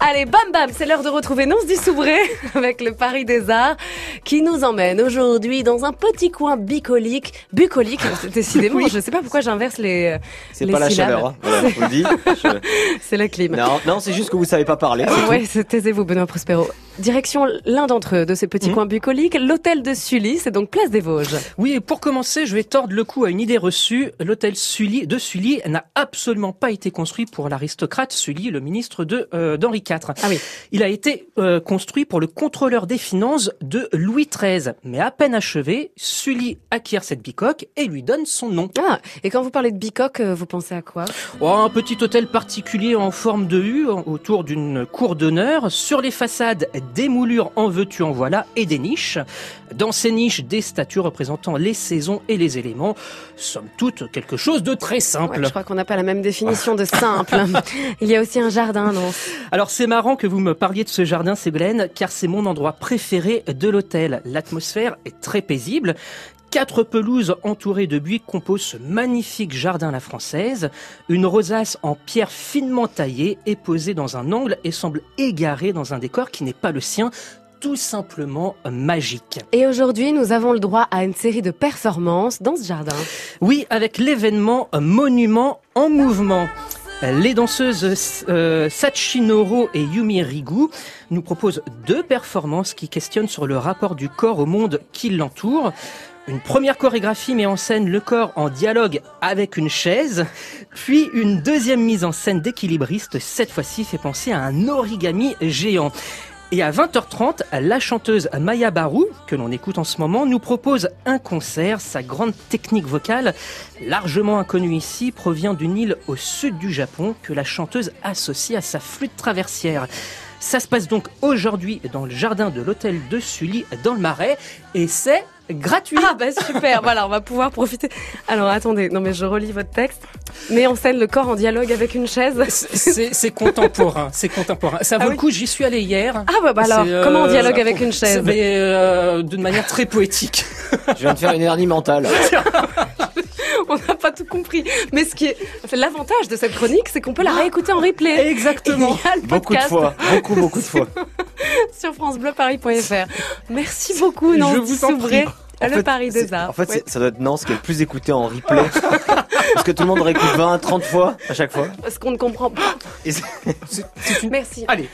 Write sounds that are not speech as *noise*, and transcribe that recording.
Allez, bam bam, c'est l'heure de retrouver Nonce du Soubré *laughs* avec le Paris des Arts qui nous emmène aujourd'hui dans un petit coin bucolique. Bucolique, *laughs* décidément, je ne sais pas pourquoi j'inverse les C'est pas la chaleur, hein. voilà, on le dit. *laughs* C'est la clim. Non, non c'est juste que vous savez pas parler. Ouais, taisez-vous Benoît Prospero. Direction l'un d'entre eux, de ces petits mmh. coins bucoliques, l'hôtel de Sully, c'est donc place des Vosges. Oui, et pour commencer, je vais tordre le cou à une idée reçue. L'hôtel Sully de Sully n'a absolument pas été construit pour l'aristocrate Sully, le ministre de euh, d'Henri Ah oui. Il a été euh, construit pour le contrôleur des finances de Louis XIII, mais à peine achevé, Sully acquiert cette bicoque et lui donne son nom. Ah, et quand vous parlez de bicoque, euh, vous pensez à quoi? Oh, Un petit hôtel particulier en forme de U autour d'une cour d'honneur, sur les façades des moulures en veux-tu en voilà et des niches. Dans ces niches, des statues représentant les saisons et les éléments. Somme toute, quelque chose de très simple. je crois qu'on n'a pas la même définition de simple. *laughs* Il y a aussi un jardin, non? Alors c'est marrant que vous me parliez de ce jardin, Ségolène, car c'est mon endroit préféré de l'hôtel. L'atmosphère est très paisible. Quatre pelouses entourées de buis composent ce magnifique jardin à la française. Une rosace en pierre finement taillée est posée dans un angle et semble égarée dans un décor qui n'est pas le sien, tout simplement magique. Et aujourd'hui, nous avons le droit à une série de performances dans ce jardin. Oui, avec l'événement Monument en mouvement. Les danseuses euh, Sachinoro et Yumi Rigu nous proposent deux performances qui questionnent sur le rapport du corps au monde qui l'entoure. Une première chorégraphie met en scène le corps en dialogue avec une chaise, puis une deuxième mise en scène d'équilibriste, cette fois-ci fait penser à un origami géant. Et à 20h30, la chanteuse Maya Baru, que l'on écoute en ce moment, nous propose un concert. Sa grande technique vocale, largement inconnue ici, provient d'une île au sud du Japon que la chanteuse associe à sa flûte traversière. Ça se passe donc aujourd'hui dans le jardin de l'hôtel de Sully dans le Marais et c'est gratuit. Ah bah super, voilà, on va pouvoir profiter. Alors attendez, non mais je relis votre texte. Mais en scène le corps en dialogue avec une chaise. C'est contemporain, c'est contemporain. Ça vaut ah le coup, j'y suis allé hier. Ah bah, bah alors, comment en dialogue avec une chaise Mais euh, d'une manière très poétique. Je viens de faire une hernie mentale. *laughs* on n'a pas tout compris. Mais ce qui est l'avantage de cette chronique, c'est qu'on peut la réécouter en replay. Exactement. *laughs* beaucoup de fois, beaucoup beaucoup de fois. *laughs* Sur francebleuparis.fr. Merci beaucoup, Nancy Je vous en prie. Le Paris des Arts. En fait, ça doit être Nance qui est le plus écouté en replay. *laughs* Parce que tout le monde réécoute 20, 30 fois à chaque fois. Parce qu'on ne comprend pas. Merci. Allez.